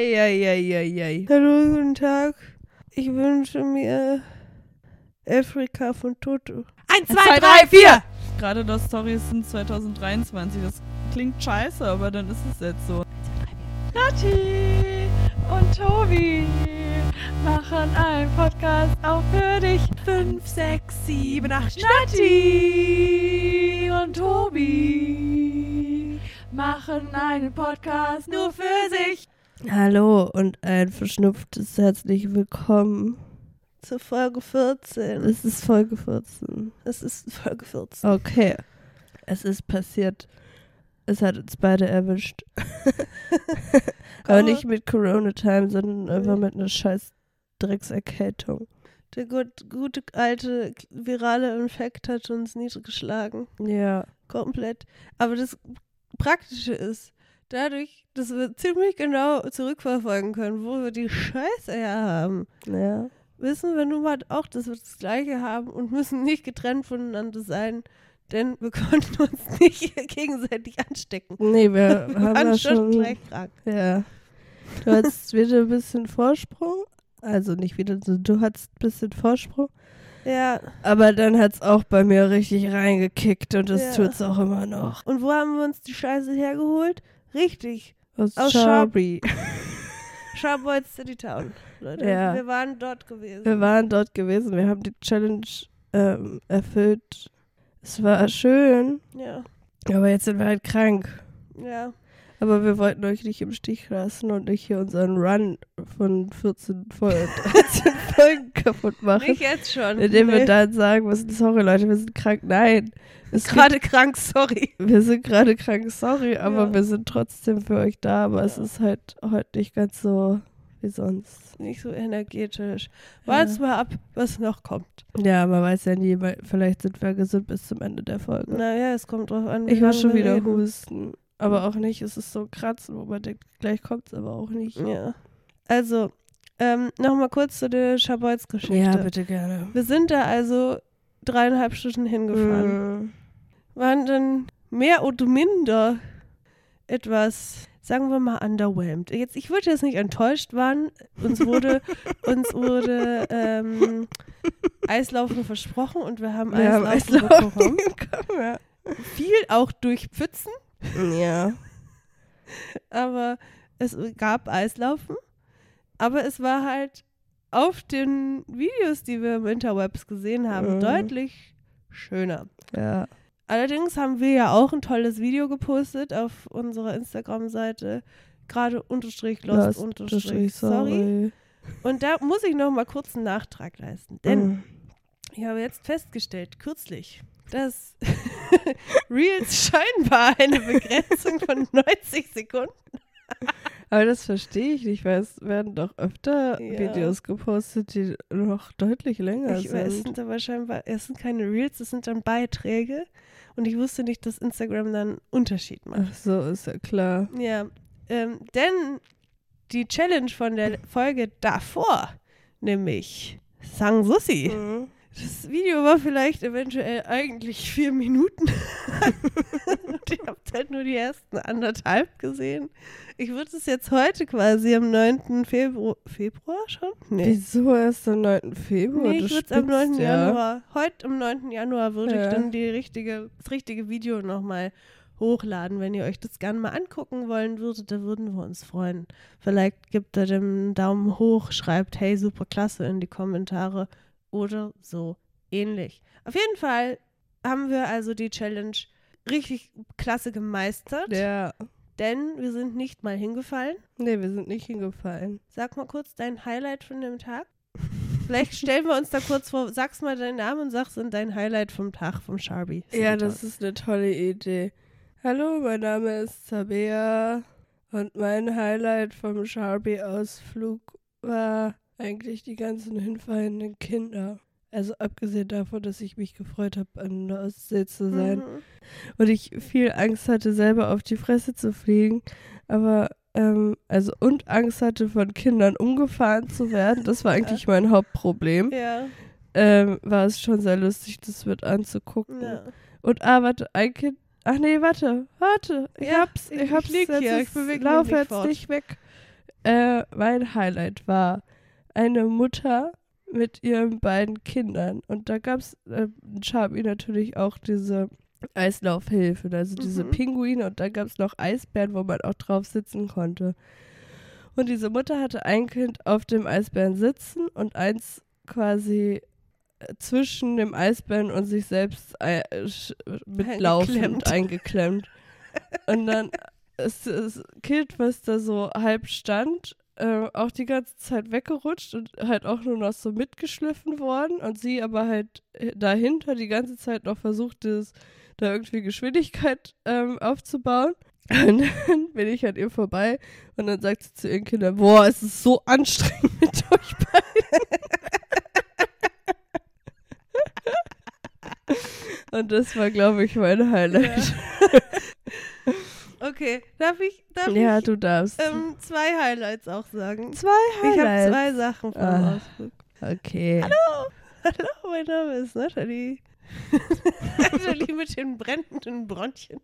Eieieiei. Hallo, guten Tag. Ich wünsche mir Afrika von Toto. Eins, zwei, drei, vier! Gerade das Stories sind 2023. Das klingt scheiße, aber dann ist es jetzt so. Nati und Tobi machen einen Podcast auch für dich. Fünf, sechs, sieben, acht. Nati und Tobi machen einen Podcast nur für sich. Hallo und ein verschnupftes herzlich willkommen zur Folge 14. Es ist Folge 14. Es ist Folge 14. Okay. Es ist passiert. Es hat uns beide erwischt. Aber nicht mit Corona-Time, sondern einfach mit einer scheiß Dreckserkältung. Der gut, gute alte virale Infekt hat uns niedergeschlagen. Ja. Komplett. Aber das Praktische ist, dadurch, dass wir ziemlich genau zurückverfolgen können, wo wir die Scheiße her haben. Ja. Wissen wir nun mal auch, dass wir das Gleiche haben und müssen nicht getrennt voneinander sein, denn wir konnten uns nicht gegenseitig anstecken. Nee, wir haben ja schon gleich krank. Ja. Du hattest wieder ein bisschen Vorsprung. Also nicht wieder, du hattest ein bisschen Vorsprung. Ja. Aber dann hat es auch bei mir richtig reingekickt und das ja. tut es auch immer noch. Und wo haben wir uns die Scheiße hergeholt? Richtig. Aus, Aus Sharpie. Sharboy City Town, Leute. Ja. Wir waren dort gewesen. Wir waren dort gewesen. Wir haben die Challenge ähm, erfüllt. Es war schön. Ja. Aber jetzt sind wir halt krank. Ja. Aber wir wollten euch nicht im Stich lassen und nicht hier unseren Run von 14 Folgen, Folgen kaputt machen. Nicht jetzt schon. Indem nee. wir dann sagen müssen, sorry Leute, wir sind krank. Nein. Wir sind gerade krank, sorry. Wir sind gerade krank, sorry, aber ja. wir sind trotzdem für euch da. Aber ja. es ist halt heute nicht ganz so wie sonst. Nicht so energetisch. Warten ja. mal ab, was noch kommt. Ja, man weiß ja nie, vielleicht sind wir gesund bis zum Ende der Folge. Naja, es kommt drauf an. Ich war schon wieder reden. husten. Aber auch nicht, es ist so kratzen, wo man denkt, gleich kommt es aber auch nicht. Ja. Also, ähm, nochmal kurz zu der Schabolz-Geschichte. Ja, bitte gerne. Wir sind da also dreieinhalb Stunden hingefahren. Mhm. Waren dann mehr oder minder etwas, sagen wir mal, underwhelmed. Jetzt, ich würde jetzt nicht enttäuscht waren. Uns wurde, uns wurde ähm, Eislaufen versprochen und wir haben wir Eislaufen, haben Eislaufen bekommen. bekommen ja. Viel auch durch Pfützen. Ja. aber es gab Eislaufen, aber es war halt auf den Videos, die wir im Interwebs gesehen haben, mhm. deutlich schöner. Ja. Allerdings haben wir ja auch ein tolles Video gepostet auf unserer Instagram-Seite. Gerade unterstrich lost, unterstrich sorry. sorry. Und da muss ich noch mal kurz einen Nachtrag leisten. Denn mhm. Ich habe jetzt festgestellt, kürzlich, dass Reels scheinbar eine Begrenzung von 90 Sekunden aber das verstehe ich nicht, weil es werden doch öfter ja. Videos gepostet, die noch deutlich länger ich sind. Weiß, es sind aber scheinbar, es sind keine Reels, es sind dann Beiträge. Und ich wusste nicht, dass Instagram dann einen Unterschied macht. Ach so, ist ja klar. Ja, ähm, denn die Challenge von der Folge davor, nämlich Sang Sussi, mhm. Das Video war vielleicht eventuell eigentlich vier Minuten. und ihr habt halt nur die ersten anderthalb gesehen. Ich würde es jetzt heute quasi am 9. Februar. Februar schon? Nee. Wieso erst am 9. Februar? Nee, ich würde es am 9. Ja. Januar. Heute am 9. Januar würde ja. ich dann die richtige, das richtige Video nochmal hochladen. Wenn ihr euch das gerne mal angucken wollen würdet, da würden wir uns freuen. Vielleicht gibt er dem Daumen hoch, schreibt, hey, super klasse in die Kommentare oder so ähnlich. Auf jeden Fall haben wir also die Challenge richtig klasse gemeistert. Ja. Denn wir sind nicht mal hingefallen. Nee, wir sind nicht hingefallen. Sag mal kurz dein Highlight von dem Tag. Vielleicht stellen wir uns da kurz vor, sagst mal deinen Namen und sagst dann dein Highlight vom Tag vom Sharby. Ja, das ist eine tolle Idee. Hallo, mein Name ist Sabea und mein Highlight vom Sharby-Ausflug war eigentlich die ganzen hinfallenden Kinder. Also abgesehen davon, dass ich mich gefreut habe, an der Ostsee zu sein. Mhm. Und ich viel Angst hatte, selber auf die Fresse zu fliegen. Aber, ähm, also, und Angst hatte, von Kindern umgefahren zu werden. Das war eigentlich ja. mein Hauptproblem. Ja. Ähm, war es schon sehr lustig, das mit anzugucken. Ja. Und, ah, warte, ein Kind. Ach nee, warte, warte. Ich ja, hab's, ich, ich hab's. Ich lieg hier, ich bewege Lauf jetzt nicht weg. äh, mein Highlight war eine Mutter mit ihren beiden Kindern. Und da gab es äh, in Schabi natürlich auch diese Eislaufhilfe, also diese Mhm. Pinguine und da gab es noch Eisbären, wo man auch drauf sitzen konnte. Und diese Mutter hatte ein Kind auf dem Eisbären sitzen und eins quasi äh, zwischen dem Eisbären und sich selbst äh, sch- mitlaufend Eingeklemmt. eingeklemmt. Und dann ist das Kind, was da so halb stand, äh, auch die ganze Zeit weggerutscht und halt auch nur noch so mitgeschliffen worden und sie aber halt äh, dahinter die ganze Zeit noch versucht, das, da irgendwie Geschwindigkeit ähm, aufzubauen. Und dann bin ich an ihr vorbei und dann sagt sie zu ihren Kindern, boah, es ist so anstrengend mit euch beiden. Und das war, glaube ich, mein Highlight. Okay, darf ich, darf Ja, ich du darfst. ähm, zwei Highlights auch sagen? zwei Ich habe Highlights. zwei Sachen vom Ah. Ausflug. Okay. Hallo, hallo, mein Name ist Nathalie. Nathalie mit den brennenden Bronchien.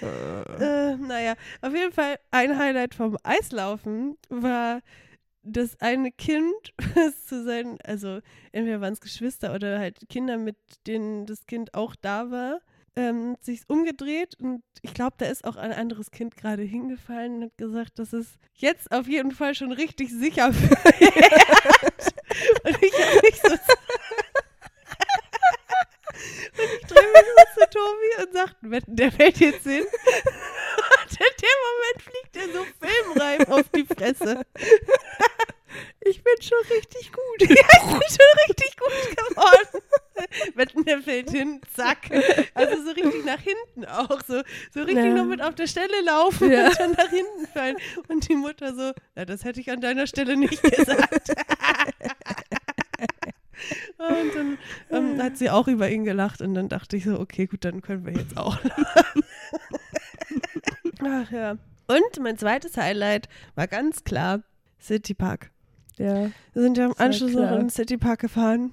äh, naja, auf jeden Fall ein Highlight vom Eislaufen war das eine Kind, was zu sein, also entweder waren es Geschwister oder halt Kinder, mit denen das Kind auch da war, ähm, sich umgedreht und ich glaube, da ist auch ein anderes Kind gerade hingefallen und hat gesagt, dass es jetzt auf jeden Fall schon richtig sicher wird. und ich habe mich so und ich drehe mich so zu Tobi und sage, der fällt jetzt hin. Und in dem Moment fliegt er so filmreif auf die Fresse. Ich bin schon richtig gut. Ja, ich bin schon richtig gut geworden. Wetten, der fällt hin, zack. Also so richtig nach hinten auch. So, so richtig Ja. nur mit auf der Stelle laufen Ja. und schon nach hinten fallen. Und die Mutter so, na, das hätte ich an deiner Stelle nicht gesagt. und dann ähm, hat sie auch über ihn gelacht und dann dachte ich so, okay, gut, dann können wir jetzt auch lachen. Ach ja. Und mein zweites Highlight war ganz klar City Park. Ja. Wir sind ja im Anschluss noch in den City Park gefahren.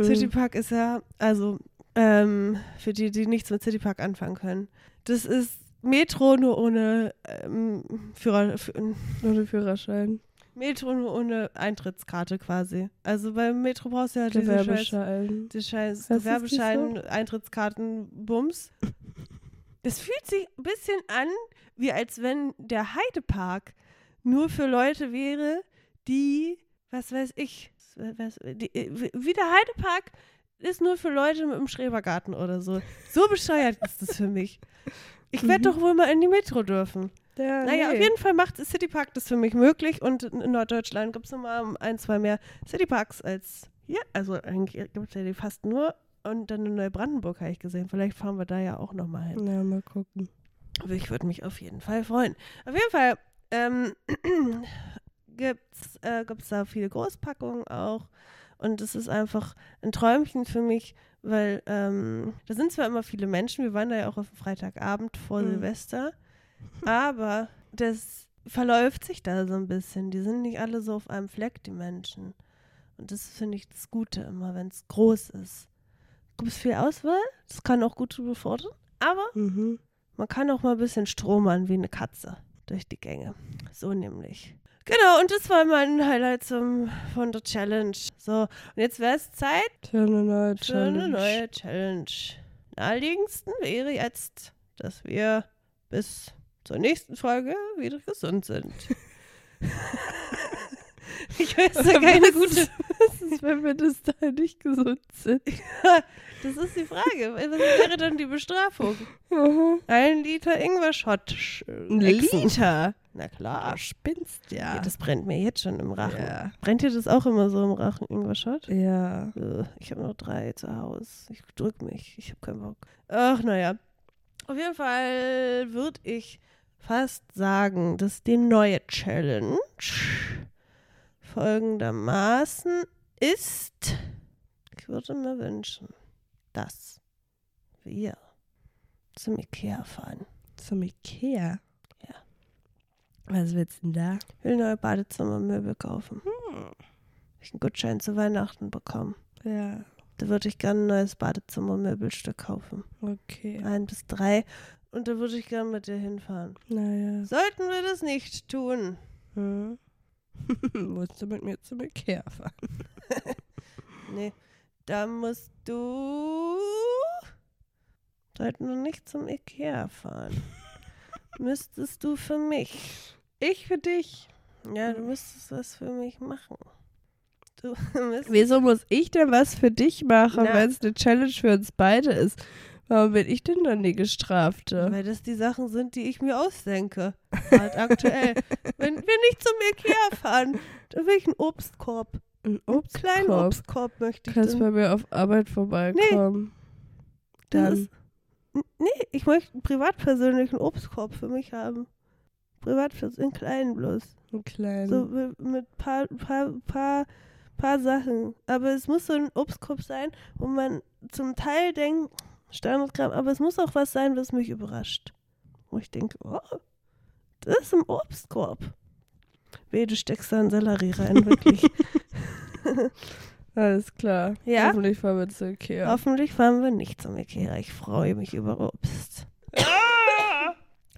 City Mhm. Park ist ja, also ähm, für die, die nichts mit City Park anfangen können, das ist Metro nur ohne ähm, Führer, Fü- Ohne Führerschein. Metro nur ohne Eintrittskarte quasi. Also beim Metro brauchst du ja diese scheiß, Gewerbeschein. die scheiß das Gewerbeschein, Eintrittskarten, Bums. Das fühlt sich ein bisschen an, wie als wenn der Heidepark nur für Leute wäre, die, was weiß ich, was, die, wie der Heidepark ist nur für Leute mit einem Schrebergarten oder so. So bescheuert ist das für mich. Ich werde Mhm. doch wohl mal in die Metro dürfen. Ja, Naja, auf nee. jeden Fall macht City Park das für mich möglich und in Norddeutschland gibt es nochmal ein, zwei mehr City Parks als hier. Also eigentlich gibt es ja die fast nur und dann in Neubrandenburg habe ich gesehen. Vielleicht fahren wir da ja auch nochmal hin. Ja, mal gucken. Aber ich würde mich auf jeden Fall freuen. Auf jeden Fall ähm, gibt es äh, gibt's da viele Großpackungen auch. Und es ist einfach ein Träumchen für mich, weil ähm, da sind zwar immer viele Menschen, wir waren da ja auch auf dem Freitagabend vor Mhm. Silvester, aber das verläuft sich da so ein bisschen. Die sind nicht alle so auf einem Fleck, die Menschen. Und das finde ich das Gute immer, wenn es groß ist. Gibt es viel Auswahl, das kann auch gut befordern, aber Mhm. man kann auch mal ein bisschen stromern wie eine Katze durch die Gänge. So nämlich. Genau, und das war mein Highlight zum, von der Challenge. So, und jetzt wäre es Zeit Für eine neue für eine Challenge. neue Challenge. Naheliegendsten wäre jetzt, dass wir bis zur nächsten Folge wieder gesund sind. ich weiß da keine gute. Was ist, wenn wir das da nicht gesund sind? Das ist die Frage. Was wäre dann die Bestrafung? Mhm. Ein Liter Ingwer-Shot. Ein. Liter? Na klar. Ah, spinnst ja. Ja, das brennt mir jetzt schon im Rachen. Ja. Brennt dir das auch immer so im Rachen, Ingwer-Shot? Ja. Ich habe noch drei zu Hause. Ich drück mich. Ich habe keinen Bock. Ach, naja. Auf jeden Fall würde ich fast sagen, dass die neue Challenge folgendermaßen ist. Ich würde mir wünschen, dass wir zum Ikea fahren. Zum Ikea. Ja. Was willst du denn da? Ich will neue Badezimmermöbel kaufen. Hab Ich einen Gutschein zu Weihnachten bekommen. Ja. Da würde ich gerne ein neues Badezimmermöbelstück kaufen. Okay. Ein bis drei. und da würde ich gerne mit dir hinfahren. Naja. Sollten wir das nicht tun? Hm. Musst du mit mir zum Ikea fahren? Nee, da musst du. Sollten wir nicht zum Ikea fahren. Müsstest du für mich. Ich für dich. Ja, du müsstest was für mich machen. Wieso muss ich denn was für dich machen, wenn es eine Challenge für uns beide ist? Warum bin ich denn dann die Gestrafte? Weil das die Sachen sind, die ich mir ausdenke. Halt aktuell. Wenn wir nicht zum Ikea fahren, dann will ich einen Obstkorb. Ein Einen kleinen Obstkorb. Obstkorb möchte ich. Kannst dann. bei mir auf Arbeit vorbeikommen. Das Dann. ist, nee, ich möchte einen privatpersönlichen Obstkorb für mich haben. Privatpersönlich, in kleinen bloß. Einen kleinen. So mit, mit paar, paar, paar, paar Sachen. Aber es muss so ein Obstkorb sein, wo man zum Teil denkt, 300 Gramm, aber es muss auch was sein, was mich überrascht. Wo ich denke, oh, das ist ein Obstkorb. Weh, du steckst da einen Sellerie rein, wirklich. Alles klar. Ja? Hoffentlich fahren wir zu Ikea. Hoffentlich fahren wir nicht zum Ikea. Ich freue mich über Obst.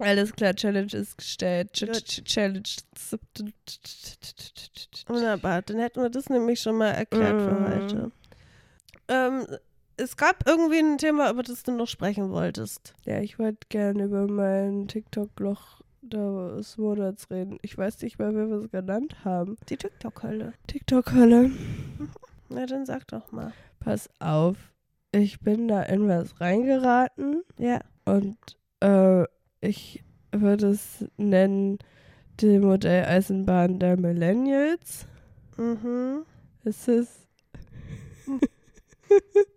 Alles klar, Challenge ist gestellt. Ch ch Challenge. Wunderbar, dann hätten wir das nämlich schon mal erklärt für Mm. heute. Ähm, es gab irgendwie ein Thema, über das du noch sprechen wolltest. Ja, ich wollte gerne über mein TikTok-Loch des Monats reden. Ich weiß nicht mehr, wie wir es genannt haben. Die TikTok-Hölle. TikTok-Hölle. Na, dann sag doch mal. Pass auf. Ich bin da in was reingeraten Ja. und äh, ich würde es nennen die Modelleisenbahn der Millennials. Mhm. Es ist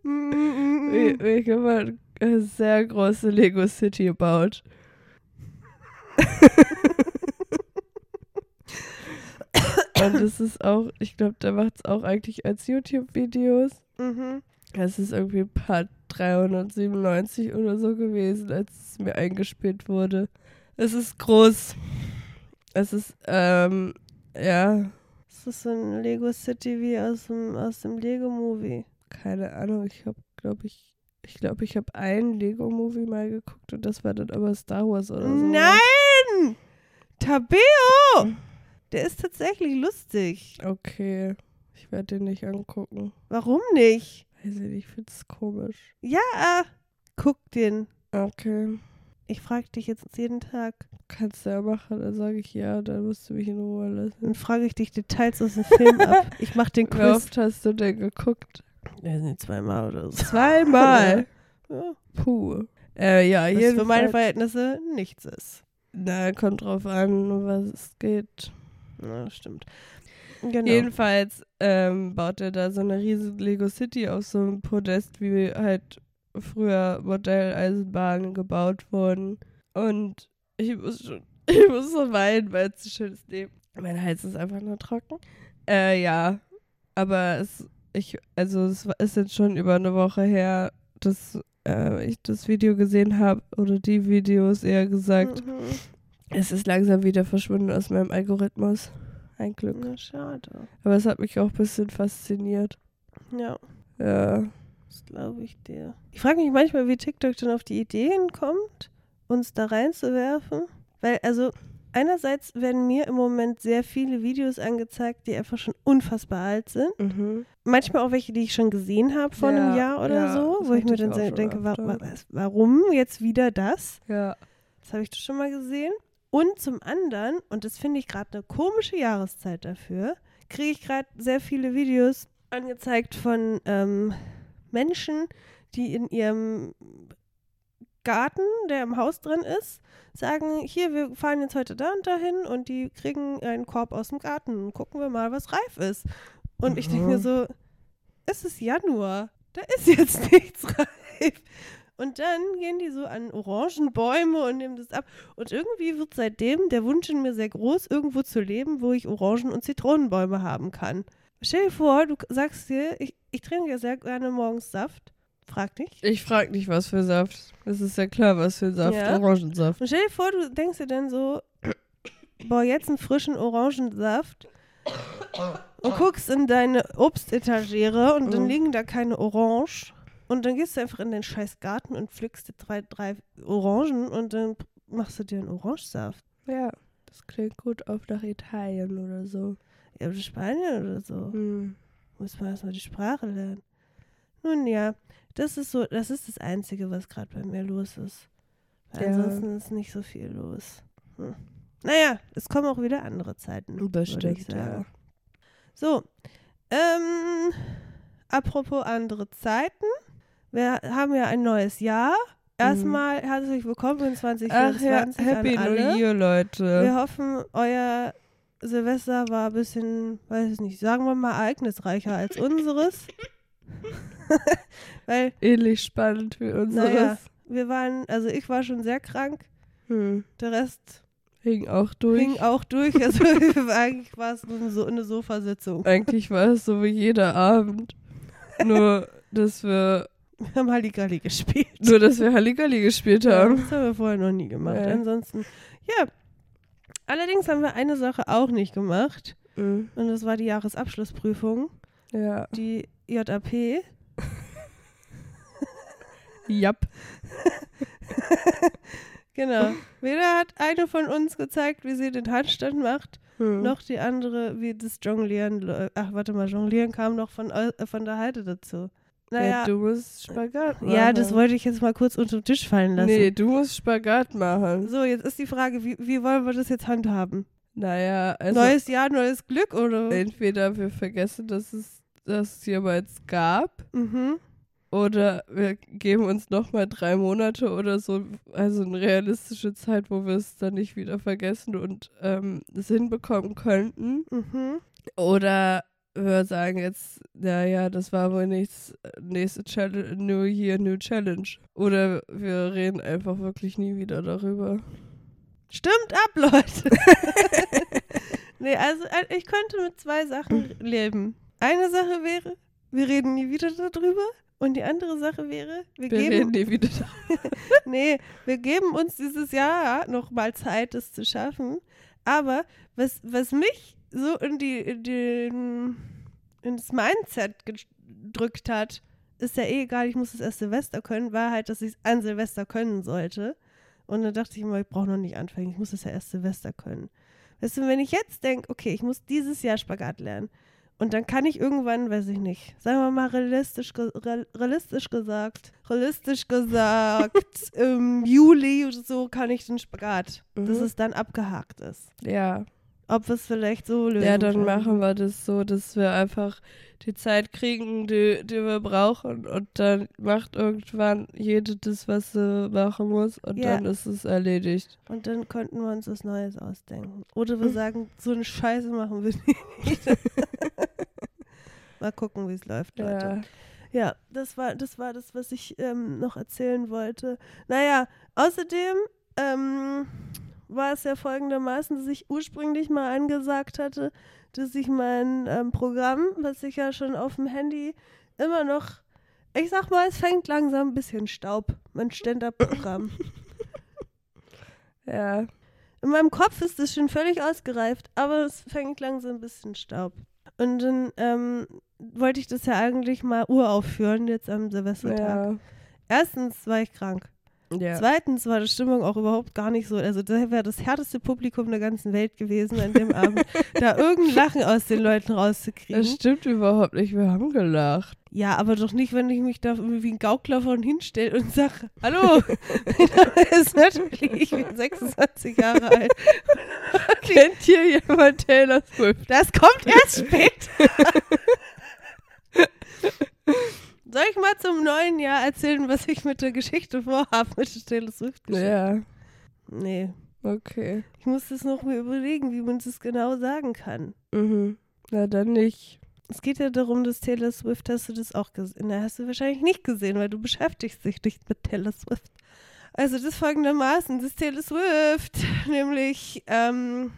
wie, wie kann man eine sehr große Lego City baut. Und es ist auch, ich glaube, der macht es auch eigentlich als YouTube-Videos. Mhm. Es ist irgendwie Part 397 oder so gewesen, als es mir eingespielt wurde. Es ist groß. Es ist, ähm, ja, Das ist so ein Lego City wie aus dem, aus dem Lego-Movie. Keine Ahnung. Ich habe, glaube ich, ich glaube, ich habe einen Lego-Movie mal geguckt und das war dann aber Star Wars oder so. Nein! Tabeo! Der ist tatsächlich lustig. Okay. Ich werde den nicht angucken. Warum nicht? Weiß ich nicht, ich finde es komisch. Ja, guck den. Okay. Ich frage dich jetzt jeden Tag. Kannst du ja machen, dann sage ich ja, dann musst du mich in Ruhe lassen. Dann frage ich dich Details aus dem Film ab. Ich mach den Wie Quiz. oft hast du denn geguckt? Ja, sind zweimal oder so. Zweimal. Ja, Puh. Äh, ja, was jedenfalls. für meine Verhältnisse nichts ist. Na, kommt drauf an, was es geht. Ja, stimmt. Genau. Jedenfalls ähm, baut er da so eine riesige Lego City auf so einem Podest, wie halt früher Modelleisenbahnen gebaut wurden. Und ich muss schon, ich muss so weinen, weil es so schön ist. Nee, mein Hals ist einfach nur trocken. Äh, ja. Aber es, ich, also es ist jetzt schon über eine Woche her, dass äh, ich das Video gesehen habe, oder die Videos eher gesagt. Mhm. Es ist langsam wieder verschwunden aus meinem Algorithmus. Ein Glück. Na, schade. Aber es hat mich auch ein bisschen fasziniert. Ja, Ja. das glaube ich dir. Ich frage mich manchmal, wie TikTok dann auf die Ideen kommt, uns da reinzuwerfen. Weil, also, einerseits werden mir im Moment sehr viele Videos angezeigt, die einfach schon unfassbar alt sind. Mhm. Manchmal auch welche, die ich schon gesehen habe vor einem Ja, Jahr oder ja, so, wo ich mir ich dann schon denke, wa wa warum jetzt wieder das? Ja. Das habe ich schon mal gesehen. Und zum anderen, und das finde ich gerade eine komische Jahreszeit dafür, kriege ich gerade sehr viele Videos angezeigt von ähm, Menschen, die in ihrem Garten, der im Haus drin ist, sagen, hier, wir fahren jetzt heute da und dahin und die kriegen einen Korb aus dem Garten und gucken wir mal, was reif ist. Und ich denke mir Mhm. so, es ist Januar, da ist jetzt nichts reif. Und dann gehen die so an Orangenbäume und nehmen das ab. Und irgendwie wird seitdem der Wunsch in mir sehr groß, irgendwo zu leben, wo ich Orangen- und Zitronenbäume haben kann. Stell dir vor, du sagst dir, ich, ich trinke ja sehr gerne morgens Saft. Frag dich. Ich frage nicht, was für Saft. Es ist ja klar, was für Saft. Ja. Orangensaft. Und stell dir vor, du denkst dir dann so, boah, jetzt einen frischen Orangensaft und guckst in deine Obstetagere und dann Mhm. liegen da keine Orange Und dann gehst du einfach in den scheiß Garten und pflückst dir drei, drei Orangen und dann machst du dir einen Orangensaft. Ja, das klingt gut auf nach Italien oder so. Ja, oder Spanien oder so. Hm. Muss man erstmal die Sprache lernen. Nun ja, das ist so, das ist das Einzige, was gerade bei mir los ist. Weil Ja. Ansonsten ist nicht so viel los. Hm. Naja, es kommen auch wieder andere Zeiten. Bestimmt, ja. So, ähm, apropos andere Zeiten. Wir haben ja ein neues Jahr. Erstmal herzlich willkommen in Mhm. Ach 2024 ja, Happy an New alle. Year, Leute. Wir hoffen, euer Silvester war ein bisschen, weiß ich nicht, sagen wir mal ereignisreicher als unseres. Weil, Ähnlich spannend wie unseres. naja, wir waren, also ich war schon sehr krank. Hm. Der Rest Hing auch durch. ging auch durch. Also eigentlich war es nur so eine Sofasitzung. Eigentlich war es so wie jeder Abend. Nur, dass wir, Wir haben Halligalli gespielt. nur, dass wir Halligalli gespielt Ja, haben. das haben wir vorher noch nie gemacht. Nee. Ansonsten, ja. Allerdings haben wir eine Sache auch nicht gemacht. Mhm. Und das war die Jahresabschlussprüfung, Ja. die JAP. Japp. Genau. Weder hat eine von uns gezeigt, wie sie den Handstand macht, Hm. noch die andere, wie das Jonglieren. Ach, warte mal, Jonglieren kam noch von, äh, von der Heide dazu. Ja, Naja, du musst Spagat machen. ja, das wollte ich jetzt mal kurz unter den Tisch fallen lassen. Nee, du musst Spagat machen. So, jetzt ist die Frage, wie, wie wollen wir das jetzt handhaben? Naja, also neues Jahr, neues Glück, oder? entweder wir vergessen, dass es das jemals gab, Mhm. Oder wir geben uns nochmal drei Monate oder so, also eine realistische Zeit, wo wir es dann nicht wieder vergessen und ähm, es hinbekommen könnten. Mhm. Oder wir sagen jetzt, naja, das war wohl nichts, nächste Challenge, New Year, New Challenge. Oder wir reden einfach wirklich nie wieder darüber. Stimmt ab, Leute. nee, also äh, ich könnte mit zwei Sachen leben. Eine Sache wäre, wir reden nie wieder darüber. Und die andere Sache wäre, wir, Wir geben, nie wieder nee, wir geben uns dieses Jahr noch mal Zeit, das zu schaffen. Aber was, was mich so in die, in den, in das Mindset gedrückt hat, ist ja eh egal, ich muss es erst Silvester können, war halt, dass ich es an Silvester können sollte. Und dann dachte ich immer, ich brauche noch nicht anfangen, ich muss es ja erst Silvester können. Weißt du, wenn ich jetzt denke, okay, ich muss dieses Jahr Spagat lernen und dann kann ich irgendwann, weiß ich nicht, sagen wir mal realistisch, realistisch gesagt, realistisch gesagt, im Juli oder so kann ich den Spagat, dass Mhm. es dann abgehakt ist. Ja. Ob wir es vielleicht so lösen Ja, dann können. machen wir das so, dass wir einfach die Zeit kriegen, die, die wir brauchen und dann macht irgendwann jede das, was sie machen muss und Ja. dann ist es erledigt. Und dann könnten wir uns was Neues ausdenken. Oder wir sagen, so eine Scheiße machen wir nicht. Mal gucken, wie es läuft, Leute. Ja. Ja, das war das, war das was ich ähm, noch erzählen wollte. Naja, außerdem ähm, war es ja folgendermaßen, dass ich ursprünglich mal angesagt hatte, dass ich mein ähm, Programm, was ich ja schon auf dem Handy immer noch, ich sag mal, es fängt langsam ein bisschen Staub, mein Stand-up-Programm. Ja. In meinem Kopf ist es schon völlig ausgereift, aber es fängt langsam ein bisschen Staub. Und dann ähm, wollte ich das ja eigentlich mal uraufführen, jetzt am Silvestertag. Ja. Erstens war ich krank. ja. Zweitens war die Stimmung auch überhaupt gar nicht so. Also, das wäre das härteste Publikum der ganzen Welt gewesen an dem Abend, da irgendein Lachen aus den Leuten rauszukriegen. Das stimmt überhaupt nicht, wir haben gelacht. Ja, aber doch nicht, wenn ich mich da wie ein Gaukler vorhin hinstelle und sage: Hallo, das ist natürlich, ich bin 26 Jahre alt. Kennt hier jemand Taylor Swift? Das kommt erst später. Soll ich mal zum neuen Jahr erzählen, was ich mit der Geschichte vorhabe, mit der Taylor Swift-Geschichte? Ja, Nee. okay. Ich muss das noch mir überlegen, wie man das genau sagen kann. Mhm. Na dann nicht. Es geht ja darum, dass Taylor Swift, hast du das auch gesehen? Na, hast du wahrscheinlich nicht gesehen, weil du beschäftigst dich nicht mit Taylor Swift. Also das folgendermaßen, das Taylor Swift, nämlich, ähm,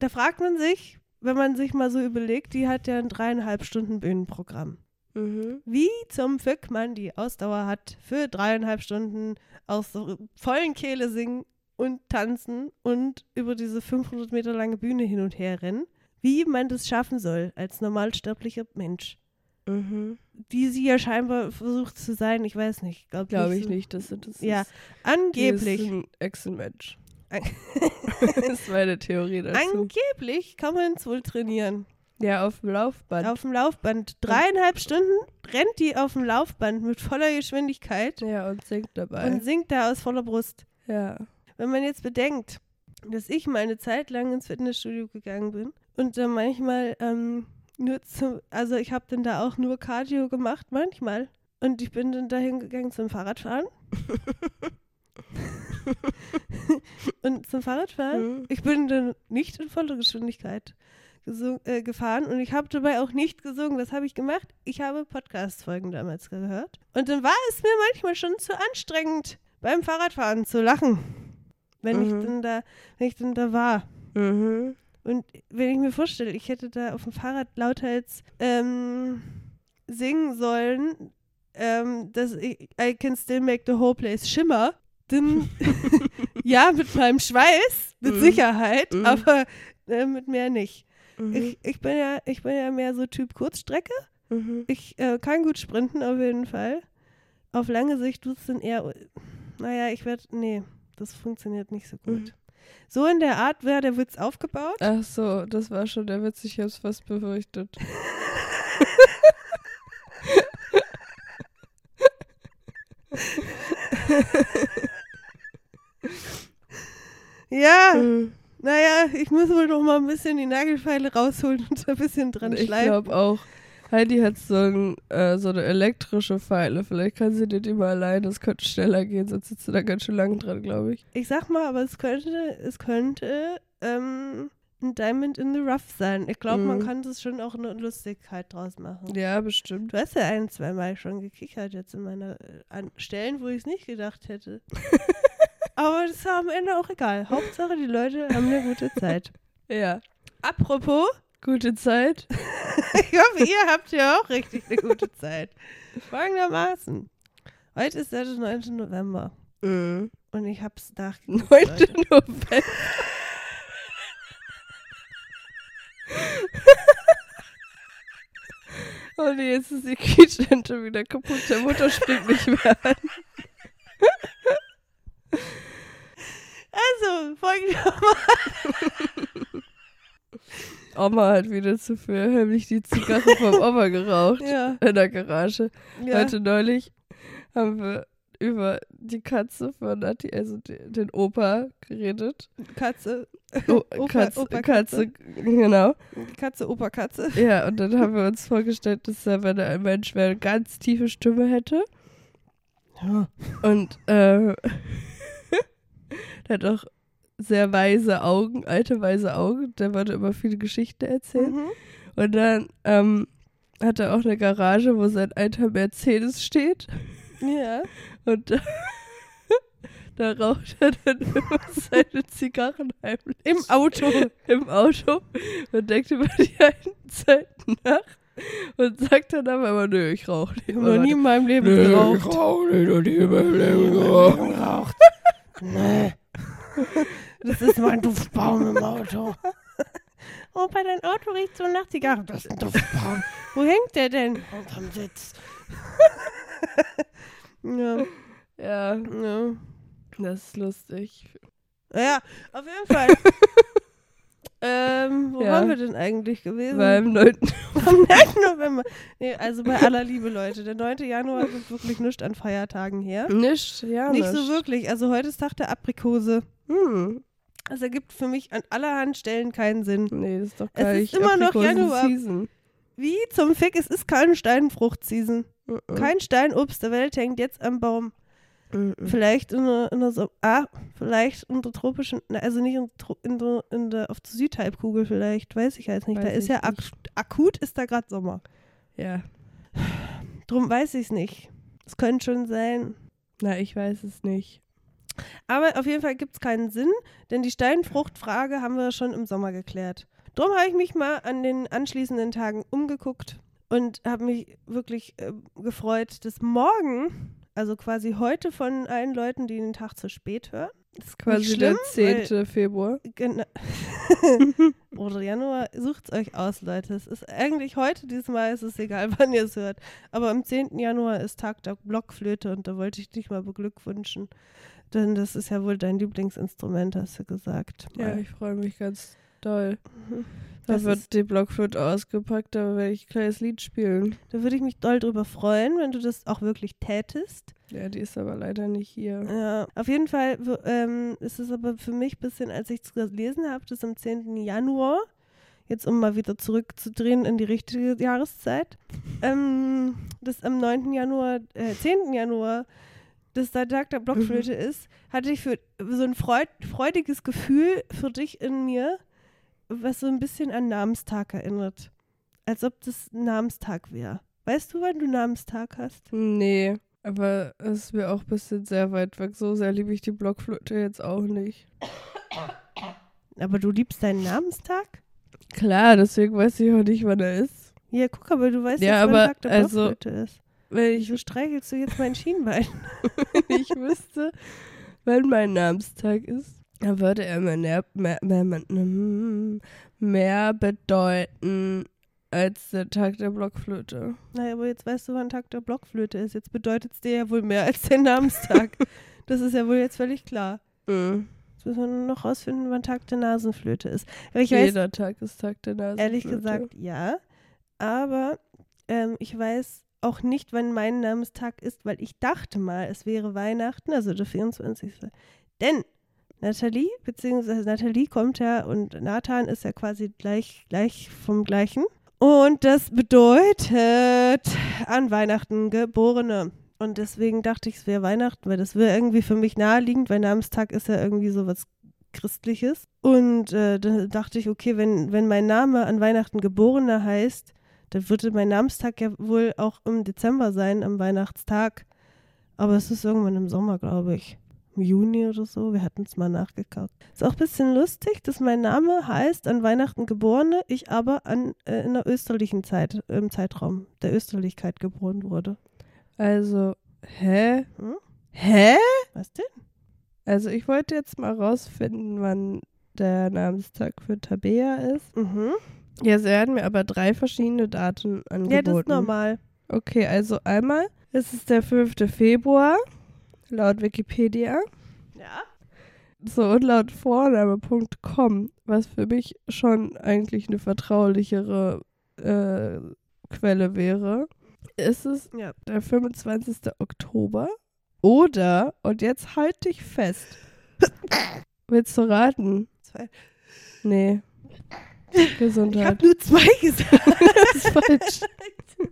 da fragt man sich, wenn man sich mal so überlegt, die hat ja ein dreieinhalb Stunden Bühnenprogramm. Mhm. Wie zum Fick man die Ausdauer hat, für dreieinhalb Stunden aus so vollen Kehle singen und tanzen und über diese 500 Meter lange Bühne hin und her rennen, wie man das schaffen soll als normalsterblicher Mensch. mhm. die sie ja scheinbar versucht zu sein. Ich weiß nicht. Glaube glaub ich so. nicht. Das, das ja, angeblich. ist ein Echsenmensch. das ist meine Theorie dazu. Angeblich kann man es wohl trainieren. Ja, auf dem Laufband. Auf dem Laufband. Dreieinhalb Stunden rennt die auf dem Laufband mit voller Geschwindigkeit. Ja, und singt dabei. Und singt da aus voller Brust. Ja. Wenn man jetzt bedenkt, dass ich mal eine Zeit lang ins Fitnessstudio gegangen bin und dann manchmal ähm, nur zum, also ich habe dann da auch nur Cardio gemacht, manchmal. Und ich bin dann dahin gegangen zum Fahrradfahren. und zum Fahrradfahren, mhm. ich bin dann nicht in voller Geschwindigkeit äh, gefahren und ich habe dabei auch nicht gesungen. Was habe ich gemacht? Ich habe Podcast-Folgen damals gehört. Und dann war es mir manchmal schon zu anstrengend, beim Fahrradfahren zu lachen. Wenn mhm. ich dann da, wenn ich dann da war. Mhm. Und wenn ich mir vorstelle, ich hätte da auf dem Fahrrad lauthals ähm, singen sollen, ähm, dass ich I can still make the whole place shimmer, dann ja, mit meinem Schweiß, mit mhm. Sicherheit, mhm. aber äh, mit mehr nicht. Mhm. Ich, ich, bin ja, ich bin ja mehr so Typ Kurzstrecke. Mhm. Ich äh, kann gut sprinten auf jeden Fall. Auf lange Sicht tut es dann eher, naja, ich werde, nee, das funktioniert nicht so gut. Mhm. So in der Art wäre der Witz aufgebaut. Ach so, das war schon der Witz, ich habe es fast befürchtet. ja. Mhm. Naja, ich muss wohl noch mal ein bisschen die Nagelfeile rausholen und ein bisschen dran ich schleifen. Ich glaube auch. Heidi hat so, ein, äh, so eine elektrische Pfeile. Vielleicht kann sie nicht immer allein. Das könnte schneller gehen, sonst sitzt du da ganz schön lang dran, glaube ich. Ich sag mal, aber es könnte, es könnte ähm, ein Diamond in the Rough sein. Ich glaube, mhm. man kann das schon auch eine Lustigkeit draus machen. Ja, bestimmt. Du hast ja ein, zwei Mal schon gekichert jetzt in meiner äh, an Stellen, wo ich es nicht gedacht hätte. Aber das ist am Ende auch egal. Hauptsache, die Leute haben eine gute Zeit. Ja. Apropos. Gute Zeit. ich hoffe, ihr habt ja auch richtig eine gute Zeit. Folgendermaßen. Heute ist der 9. November. Mhm. Und ich hab's nachgeguckt. 9. November. oh nee, jetzt ist die Quietschente wieder kaputt. Der Mutter springt nicht mehr an. Folgendermaßen. Oma hat wieder zu viel heimlich die Zigarre vom Oma geraucht ja. in der Garage. Ja. Heute neulich haben wir über die Katze von Nati, also den Opa, geredet. Katze. O Opa, Katze, Opa, Katze. Katze, genau. Katze, Opa, Katze. Ja, und dann haben wir uns vorgestellt, dass er, wenn er ein Mensch wäre, eine ganz tiefe Stimme hätte. Ja. Und äh, der hat auch sehr weise Augen, alte weise Augen. Der wollte immer viele Geschichten erzählen. Mhm. Und dann ähm, hat er auch eine Garage, wo sein alter Mercedes steht. Ja. Und da, da raucht er dann immer seine Zigarren heimlich. Im Auto. Im Auto. Und denkt über die alten Zeiten nach. Und sagt dann aber immer, nö, ich rauche nicht. Ich habe noch nie in meinem Leben nö, geraucht. Ich rauche nicht, noch nie in meinem Leben geraucht. Nee. Das ist mein Duftbaum im Auto. Oh, bei deinem Auto riecht so nach Zigarre. Das ist ein Duftbaum. Wo hängt der denn? Unterm Sitz. ja. ja. Ja. Das ist lustig. Ja, auf jeden Fall. ähm, wo ja. waren wir denn eigentlich gewesen? Beim 9. Am 9. November. Nee, also bei aller Liebe, Leute. Der 9. Januar ist wirklich nichts an Feiertagen her. Nicht, ja. Nicht nischt. so wirklich. Also heute ist Tag der Aprikose. Hm. Das ergibt für mich an allerhand Stellen keinen Sinn. Nee, das ist doch gar nicht. Es ist immer noch Januar. Season. Wie zum Fick, es ist kein Steinfruchtseason. Uh -uh. Kein Steinobst der Welt hängt jetzt am Baum. Uh vielleicht in der, in der ah, vielleicht in der tropischen, also nicht in, in, der, in der, auf der Südhalbkugel vielleicht, weiß ich jetzt nicht. Weiß da ist ja ak akut ist da gerade Sommer. Ja. Drum weiß ich es nicht. Es könnte schon sein. Na, ich weiß es nicht. Aber auf jeden Fall gibt es keinen Sinn, denn die Steinfruchtfrage haben wir schon im Sommer geklärt. Drum habe ich mich mal an den anschließenden Tagen umgeguckt und habe mich wirklich äh, gefreut, dass morgen, also quasi heute von allen Leuten, die den Tag zu spät hören, das ist quasi schlimm, der 10. Februar. Genau. oder Januar, sucht's euch aus, Leute. Es ist eigentlich heute, diesmal ist es egal, wann ihr es hört. Aber am 10. Januar ist Tag der Blockflöte und da wollte ich dich mal beglückwünschen. Denn das ist ja wohl dein Lieblingsinstrument, hast du gesagt. Ja, Mal. ich freue mich ganz doll. Da Das wird die Blockflöte ausgepackt, da werde ich ein kleines Lied spielen. Da würde ich mich doll drüber freuen, wenn du das auch wirklich tätest. Ja, die ist aber leider nicht hier. Ja, auf jeden Fall ähm, ist es aber für mich ein bisschen, als ich es gelesen habe, das am 10. Januar, jetzt um mal wieder zurückzudrehen in die richtige Jahreszeit, ähm, das am 9. Januar, äh, 10. Januar, das der Tag der Blockflöte ist, hatte ich für so ein freud, freudiges Gefühl für dich in mir, was so ein bisschen an Namenstag erinnert. Als ob das Namenstag wäre. Weißt du, wann du Namenstag hast? Nee, aber es mir auch ein bisschen sehr weit weg. So sehr liebe ich die Blockflöte jetzt auch nicht. Aber du liebst deinen Namenstag? Klar, deswegen weiß ich auch nicht, wann er ist. Ja, guck, aber du weißt Ja, jetzt, wann aber Tag der also- Blockflöte ist. Wenn Wieso streichelst du jetzt mein Schienbein? wenn ich wüsste, wann mein Namenstag ist, dann würde er mir mehr, mehr, mehr, mehr, mehr bedeuten als der Tag der Blockflöte. naja, aber jetzt weißt du, wann Tag der Blockflöte ist. Jetzt bedeutet es dir ja wohl mehr als dein Namenstag. das ist ja wohl jetzt völlig klar. Mhm. Jetzt müssen wir nur noch rausfinden, wann Tag der Nasenflöte ist. Weiß, Jeder Tag ist Tag der Nasenflöte. ehrlich gesagt, ja. Aber ähm, ich weiß auch nicht, wann mein Namenstag ist, weil ich dachte mal, es wäre Weihnachten, also der 24. Denn Nathalie, beziehungsweise Nathalie kommt ja und Nathan ist ja quasi gleich, gleich vom gleichen. Und das bedeutet an Weihnachten Geborene. Und deswegen dachte ich, es wäre Weihnachten, weil das wäre irgendwie für mich naheliegend, weil Namenstag ist ja irgendwie sowas Christliches. Und äh, da dachte ich, okay, wenn, wenn mein Name an Weihnachten Geborener heißt, dann würde mein Namenstag ja wohl auch im Dezember sein, am Weihnachtstag. Aber es ist irgendwann im Sommer, glaube ich. Im Juni oder so. Wir hatten es mal nachgekauft. Ist auch ein bisschen lustig, dass mein Name heißt an Weihnachten Geborene, ich aber an, äh, in der österlichen Zeit, im Zeitraum der Österlichkeit geboren wurde. Also, hä? Hm? Hä? Was denn? Also, ich wollte jetzt mal rausfinden, wann der Namenstag für Tabea ist. Mhm. Ja, sie hatten mir aber drei verschiedene Daten angeboten. Ja, das ist normal. Okay, also einmal ist es der 5. Februar, laut Wikipedia. Ja. So, und laut Vorname.com, was für mich schon eigentlich eine vertraulichere äh, Quelle wäre, ist es Ja. der 25. Oktober. Oder, und jetzt halt dich fest. Willst du raten? Zwei. Nee. Ich Gesundheit. habe nur zwei gesagt. das ist falsch.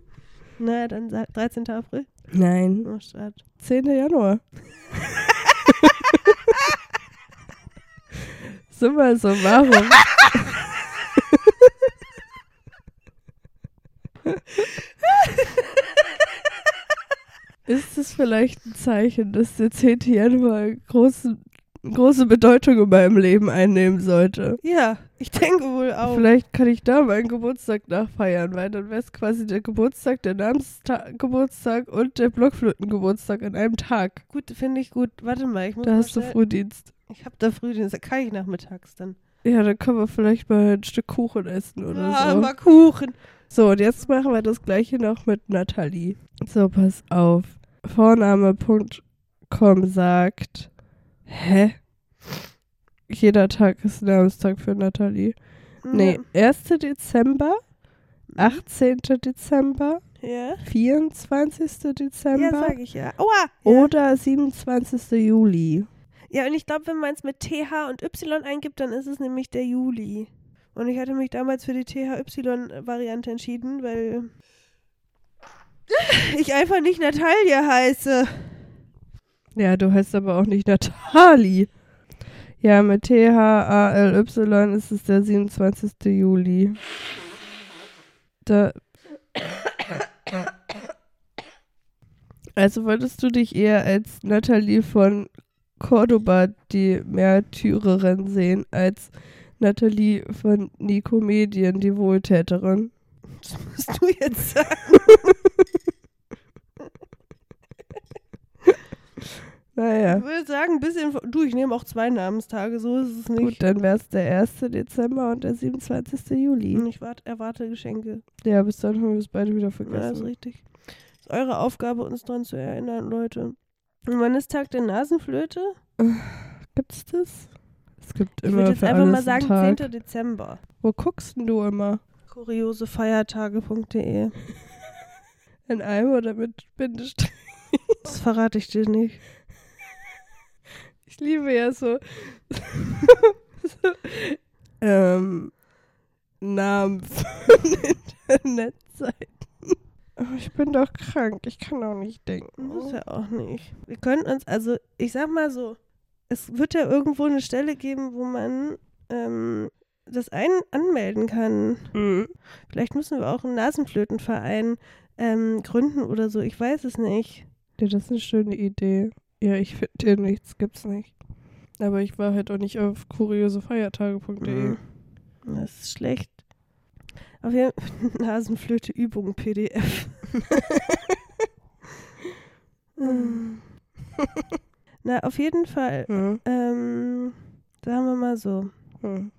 Na, dann sag 13. April. Nein. Oh, schade. 10. Januar. Summa summarum. Ist es vielleicht ein Zeichen, dass der 10. Januar große, große Bedeutung in meinem Leben einnehmen sollte? Ja, ich denke wohl auch. Vielleicht kann ich da meinen Geburtstag nachfeiern, weil dann wäre es quasi der Geburtstag, der Namensgeburtstag und der Blockflötengeburtstag an einem Tag. Gut, finde ich gut. Warte mal, ich muss Da mal hast du Frühdienst. Ich habe da Frühdienst, da kann ich nachmittags dann. Ja, dann können wir vielleicht mal ein Stück Kuchen essen oder ah, so. mal Kuchen. So, und jetzt machen wir das gleiche noch mit Nathalie. So, pass auf. Vorname.com sagt, hä? Jeder Tag ist Namenstag für Nathalie. Nee, 1. Dezember, 18. Dezember, Ja, 24. ja Dezember sag ich ja. Ja. oder 27. Juli. ja, und ich glaube, wenn man es mit TH und Y eingibt, dann ist es nämlich der Juli. Und ich hatte mich damals für die THY-Variante entschieden, weil ich einfach nicht Natalie heiße. Ja, du heißt aber auch nicht Nathalie. Ja, mit T-H-A-L-Y ist es der 27. Juli. Da. Also wolltest du dich eher als Nathalie von Cordoba, die Märtyrerin, sehen, als Nathalie von Nikomedien, die Wohltäterin? Das musst du jetzt sagen. Naja. Ich würde sagen, ein bisschen. Du, ich nehme auch zwei Namenstage, so ist es nicht. Gut, dann wäre es der 1. Dezember und der 27. Juli. Und ich wart, erwarte Geschenke. Ja, bis dann haben wir es beide wieder Ja, das ist vergessen. richtig. ist eure Aufgabe, uns daran zu erinnern, Leute. Und wann ist Tag der Nasenflöte? Gibt's das? Es gibt Ich immer würde jetzt einfach mal sagen einen 10. Tag. Dezember. Wo guckst denn du immer? Kuriosefeiertage.de In einem oder mit Bindestrich? Das verrate ich dir nicht. Ich liebe ja so, so ähm, Namen von Internetseiten. Aber ich bin doch krank, ich kann auch nicht denken. Muss ja auch nicht. Wir können uns, also ich sag mal so, es wird ja irgendwo eine Stelle geben, wo man ähm, das ein anmelden kann. Mhm. Vielleicht müssen wir auch einen Nasenflötenverein ähm, gründen oder so. Ich weiß es nicht. Ja, das ist eine schöne Idee. Ja, ich finde hier nichts, gibt's nicht. Aber ich war halt auch nicht auf kuriosefeiertage.de. Mhm. Das ist schlecht. Auf jeden Fall Nasenflöte Übung PDF. Na, auf jeden Fall. Mhm. Ähm, sagen wir mal so. Mhm.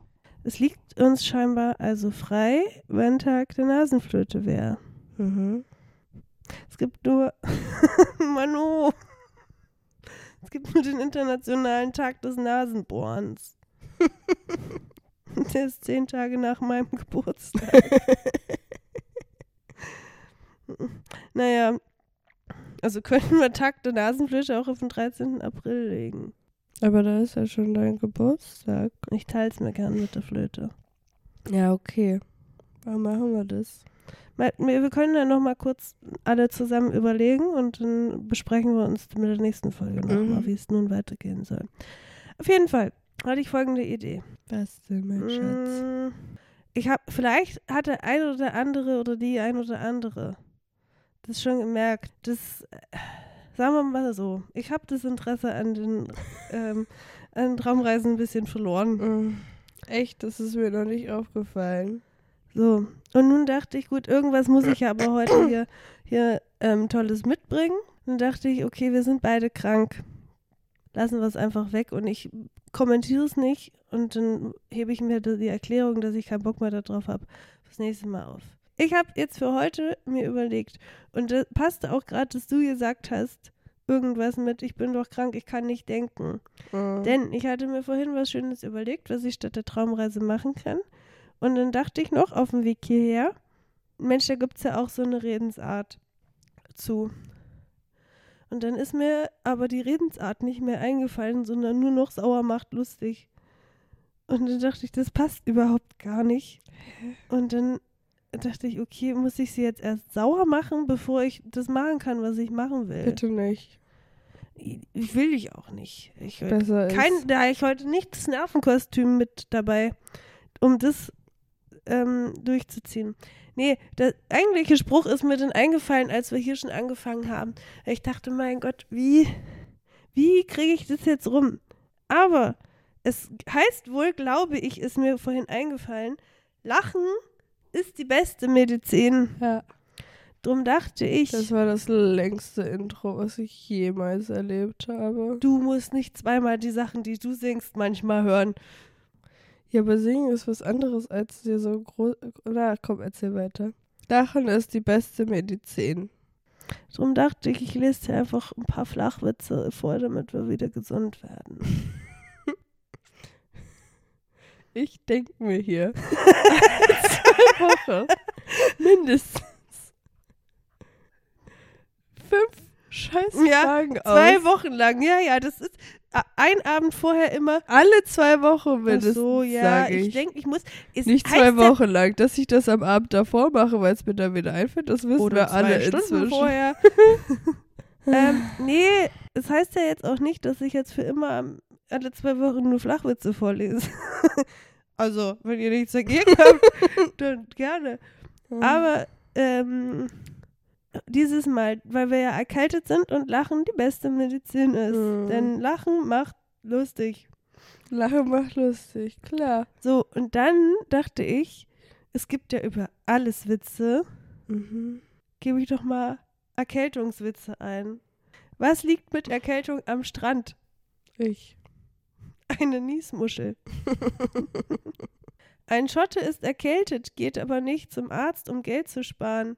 Es liegt uns scheinbar also frei, wann Tag der Nasenflöte wäre. Mhm. Es gibt nur. Manu! Es gibt nur den Internationalen Tag des Nasenbohrens. Der ist zehn Tage nach meinem Geburtstag. naja, also könnten wir Tag der Nasenflöte auch auf den 13. April legen. Aber da ist ja schon dein Geburtstag. Ich teile es mir gern mit der Flöte. Ja, okay. Wann machen wir das? Wir können dann nochmal kurz alle zusammen überlegen und dann besprechen wir uns mit der nächsten Folge nochmal, Mhm. wie es nun weitergehen soll. Auf jeden Fall hatte ich folgende Idee. Was denn, mein Schatz? Mm, Ich habe, vielleicht hat der ein oder andere oder die ein oder andere das schon gemerkt. Das, äh, sagen wir mal so, ich habe das Interesse an den, ähm, an Traumreisen ein bisschen verloren. Mhm. Echt, das ist mir noch nicht aufgefallen. So, und nun dachte ich, gut, irgendwas muss ich ja aber heute hier, hier ähm, Tolles mitbringen. Dann dachte ich, okay, wir sind beide krank. Lassen wir es einfach weg und ich kommentiere es nicht und dann hebe ich mir die Erklärung, dass ich keinen Bock mehr darauf habe, fürs nächste Mal auf. Ich habe jetzt für heute mir überlegt und das passt auch gerade, dass du gesagt hast, irgendwas mit, ich bin doch krank, ich kann nicht denken. Mhm. Denn ich hatte mir vorhin was Schönes überlegt, was ich statt der Traumreise machen kann. Und dann dachte ich noch auf dem Weg hierher, Mensch, da gibt es ja auch so eine Redensart zu. Und dann ist mir aber die Redensart nicht mehr eingefallen, sondern nur noch sauer macht lustig. Und dann dachte ich, das passt überhaupt gar nicht. Und dann dachte ich, okay, muss ich sie jetzt erst sauer machen, bevor ich das machen kann, was ich machen will? Bitte nicht. Ich will ich auch nicht. Ich, Besser kein, ist. da ich heute nicht das Nervenkostüm mit dabei, um das ähm, durchzuziehen. Nee, der eigentliche Spruch ist mir dann eingefallen, als wir hier schon angefangen haben. Ich dachte, mein Gott, wie, wie kriege ich das jetzt rum? Aber es heißt wohl, glaube ich, ist mir vorhin eingefallen, Lachen ist die beste Medizin. Ja, Drum dachte ich, das war das längste Intro, was ich jemals erlebt habe. du musst nicht zweimal die Sachen, die du singst, manchmal hören. Ja, aber singen ist was anderes als dir so groß. Na, komm, erzähl weiter. Lachen ist die beste Medizin. Drum dachte ich, ich lese dir einfach ein paar Flachwitze vor, damit wir wieder gesund werden. Ich denke mir hier zwei Wochen mindestens fünf scheiß Ja, Zwei aus. Wochen lang, ja, ja, das ist ein Abend vorher immer. Alle zwei Wochen Ach mindestens, so, ja, ich, ich. denke, ich muss. Es Nicht zwei Wochen lang, dass ich das am Abend davor mache, weil es mir dann wieder einfällt, das wissen Oder wir alle Stunden inzwischen. vorher. ähm, nee, es heißt ja jetzt auch nicht, dass ich jetzt für immer alle zwei Wochen nur Flachwitze vorlese. also, wenn ihr nichts dagegen habt, dann gerne. Aber ähm, dieses Mal, weil wir ja erkältet sind und Lachen die beste Medizin ist. Mhm. Denn Lachen macht lustig. Lachen macht lustig, klar. So, und dann dachte ich, es gibt ja über alles Witze. Mhm. Gebe ich doch mal Erkältungswitze ein. Was liegt mit Erkältung am Strand? Ich. Eine Niesmuschel. Ein Schotte ist erkältet, geht aber nicht zum Arzt, um Geld zu sparen.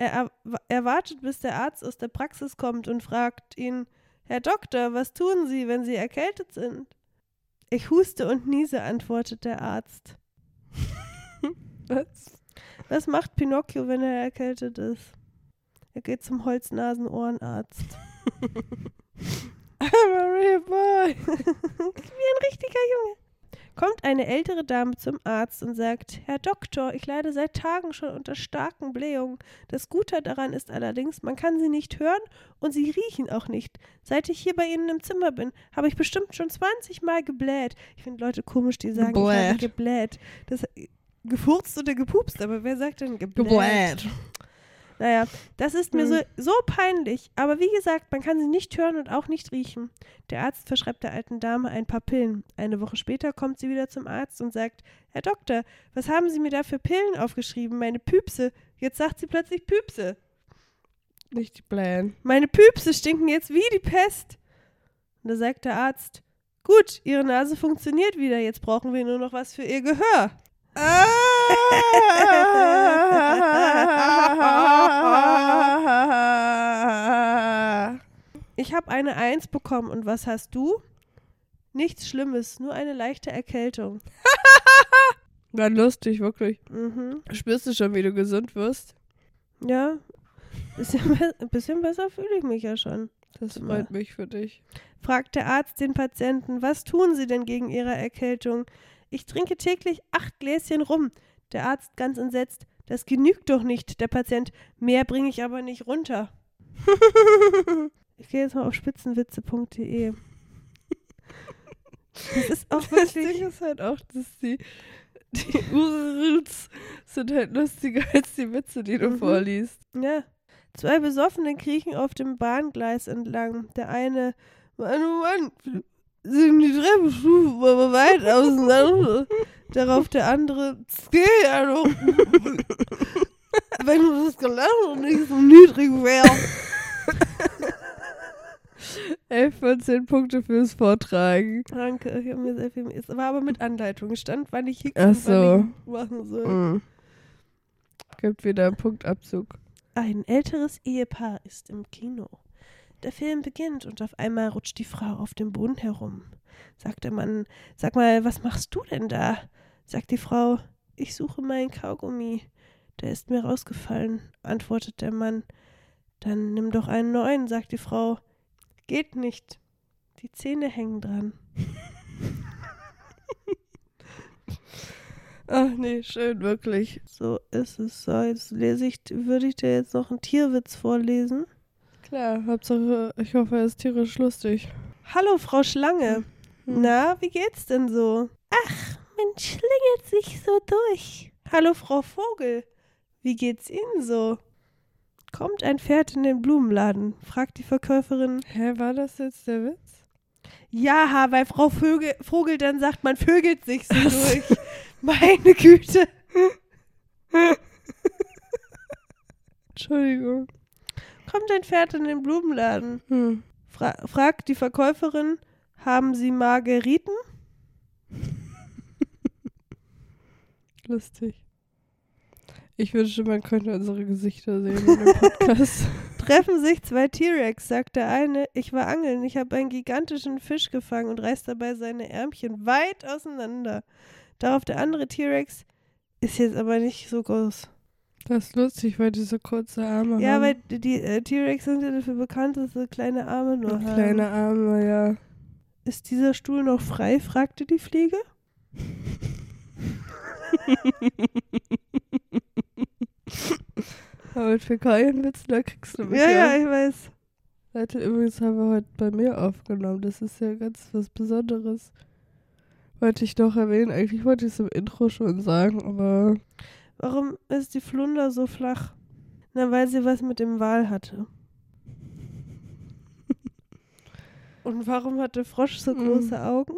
Er, er wartet, bis der Arzt aus der Praxis kommt und fragt ihn, Herr Doktor, was tun Sie, wenn Sie erkältet sind? Ich huste und niese, antwortet der Arzt. was? Was macht Pinocchio, wenn er erkältet ist? Er geht zum Holznasen-Ohrenarzt. I'm a real boy. Wie ein richtiger Junge. Kommt eine ältere Dame zum Arzt und sagt, Herr Doktor, ich leide seit Tagen schon unter starken Blähungen. Das Gute daran ist allerdings, man kann sie nicht hören und sie riechen auch nicht. Seit ich hier bei Ihnen im Zimmer bin, habe ich bestimmt schon 20 Mal gebläht. Ich finde Leute komisch, die sagen, gebläht. ich habe gebläht. Das, gefurzt oder gepupst, aber wer sagt denn gebläht? gebläht. Naja, das ist mir hm. so, so peinlich. Aber wie gesagt, man kann sie nicht hören und auch nicht riechen. Der Arzt verschreibt der alten Dame ein paar Pillen. Eine Woche später kommt sie wieder zum Arzt und sagt, Herr Doktor, was haben Sie mir da für Pillen aufgeschrieben? Meine Püpse. Jetzt sagt sie plötzlich Püpse. Nicht die Pläne. Meine Püpse stinken jetzt wie die Pest. Und da sagt der Arzt, gut, Ihre Nase funktioniert wieder. Jetzt brauchen wir nur noch was für Ihr Gehör. Ah! Ich habe eine Eins bekommen und was hast du? Nichts Schlimmes, nur eine leichte Erkältung. War lustig, wirklich. Mhm. Spürst du schon, wie du gesund wirst? Ja. Bisschen, ein bisschen besser fühle ich mich ja schon. Das freut mich für dich. Fragt der Arzt den Patienten, was tun sie denn gegen ihre Erkältung? Ich trinke täglich acht Gläschen rum. Der Arzt ganz entsetzt. Das genügt doch nicht, der Patient. Mehr bringe ich aber nicht runter. ich gehe jetzt mal auf spitzenwitze.de. Das ist auch wirklich. Das Ding ist halt auch, dass die, die URLs sind halt lustiger als die Witze, die du mhm. vorliest. Ja. Zwei Besoffene kriechen auf dem Bahngleis entlang. Der eine, Mann, oh Mann, sind die Treppenstufen aber weit auseinander. Darauf der andere, es geht ja noch. Wenn du das Geländer nicht so niedrig wäre. 11 von 10 Punkte fürs Vortragen. Danke, ich habe mir sehr viel. Es war aber mit Anleitung. Stand, wann ich hickse Ach so. machen soll. Mm. Gibt wieder einen Punktabzug. Ein älteres Ehepaar ist im Kino. Der Film beginnt und auf einmal rutscht die Frau auf dem Boden herum. Sagt der Mann, sag mal, was machst du denn da? Sagt die Frau, ich suche meinen Kaugummi. Der ist mir rausgefallen, antwortet der Mann. Dann nimm doch einen neuen, sagt die Frau. Geht nicht. Die Zähne hängen dran. Ach nee, schön, wirklich. So ist es so. Jetzt lese ich, würde ich dir jetzt noch einen Tierwitz vorlesen. Klar, Hauptsache, ich hoffe, er ist tierisch lustig. Hallo, Frau Schlange. Hm. Na, wie geht's denn so? Ach, man schlingelt sich so durch. Hallo, Frau Vogel. Wie geht's Ihnen so? Kommt ein Pferd in den Blumenladen, fragt die Verkäuferin. Hä, war das jetzt der Witz? Ja, weil Frau Vögel, Vogel dann sagt, man vögelt sich so durch. Meine Güte. Entschuldigung kommt ein Pferd in den Blumenladen. Hm. Fra fragt die Verkäuferin, haben Sie Margeriten? Lustig. Ich wünschte, man könnte unsere Gesichter sehen in dem Podcast. Treffen sich zwei T-Rex, sagt der eine. Ich war angeln, ich habe einen gigantischen Fisch gefangen und reißt dabei seine Ärmchen weit auseinander. Darauf der andere T-Rex ist jetzt aber nicht so groß. Das ist lustig, weil die so kurze Arme ja, haben. Ja, weil die äh, T-Rex sind ja dafür bekannt, dass sie kleine Arme nur haben. Kleine Arme, ja. Ist dieser Stuhl noch frei? fragte die Fliege. Aber mit Fäkalienwitzen, da kriegst du mich. Ja, ja, ich weiß. Leute, übrigens haben wir heute bei mir aufgenommen. Das ist ja ganz was Besonderes. Wollte ich doch erwähnen. Eigentlich wollte ich es im Intro schon sagen, aber Warum ist die Flunder so flach? Na, weil sie was mit dem Wal hatte. Und warum hat der Frosch so mhm. große mm. Augen?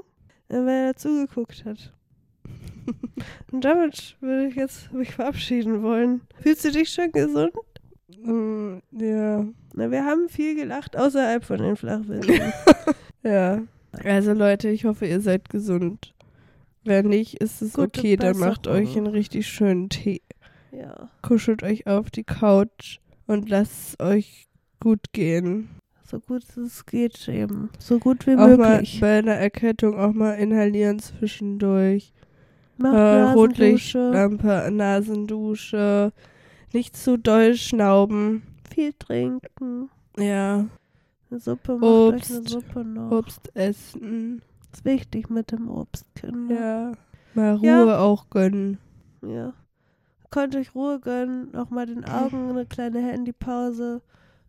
Na, weil er zugeguckt hat. Und damit würde ich jetzt mich verabschieden wollen. Fühlst du dich schon gesund? Mm, ja. Na, wir haben viel gelacht außerhalb von den Flachwitzen. ja. Also Leute, ich hoffe, ihr seid gesund. Wenn nicht, ist es Gute okay, dann macht euch einen richtig schönen Tee. Ja. Kuschelt euch auf die Couch und lasst es euch gut gehen. So gut es geht eben. So gut wie Auch mal möglich. bei einer Erkältung auch mal inhalieren zwischendurch. Macht Äh, Nasendusche. Rotlichtlampe, Nasendusche. Nicht zu doll schnauben. Viel trinken. Ja. Eine Suppe macht euch Obst. eine Suppe noch. Obst essen. Ist wichtig mit dem Obst, Kinder. Ja. Mal Ruhe Ja. auch gönnen. Ja. Könnt euch Ruhe gönnen, auch mal den Augen eine kleine Handypause.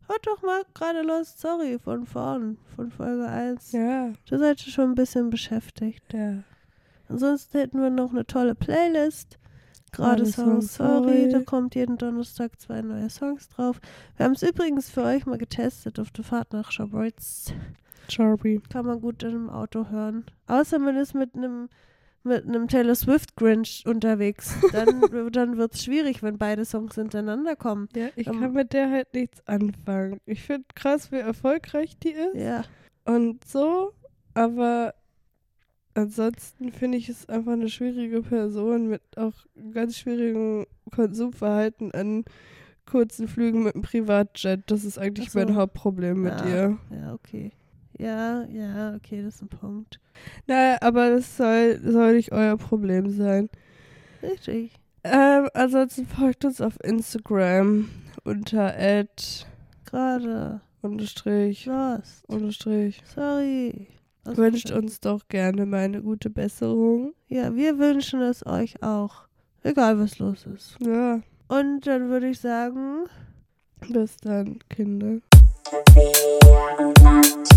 Hört doch mal gerade Lost Sorry von vorn, von Folge 1. Ja. Da seid ihr schon ein bisschen beschäftigt. Ja. Ansonsten hätten wir noch eine tolle Playlist. Gerade Gerade Song Song Sorry. Sorry. Da kommt jeden Donnerstag zwei neue Songs drauf. Wir haben es übrigens für euch mal getestet auf der Fahrt nach Schabolz. Charby. Kann man gut in einem Auto hören. Außer man ist mit einem mit einem Taylor Swift Grinch unterwegs. Dann, dann wird es schwierig, wenn beide Songs hintereinander kommen. Ja, ich Ähm, kann mit der halt nichts anfangen. Ich finde krass, wie erfolgreich die ist. Ja. Und so, aber ansonsten finde ich es einfach eine schwierige Person mit auch ganz schwierigem Konsumverhalten an kurzen Flügen mit dem Privatjet. Das ist eigentlich so. mein Hauptproblem mit ja. ihr. Ja, okay. Ja, ja, okay, das ist ein Punkt. Naja, aber das soll, soll nicht euer Problem sein. Richtig. Ähm, ansonsten folgt uns auf Instagram unter ad Gerade. unterstrich Lost. unterstrich. Sorry. Was Wünscht uns doch gerne mal eine gute Besserung. Ja, wir wünschen es euch auch. Egal, was los ist. Ja, Und dann würde ich sagen, bis dann, Kinder. Be fear of love,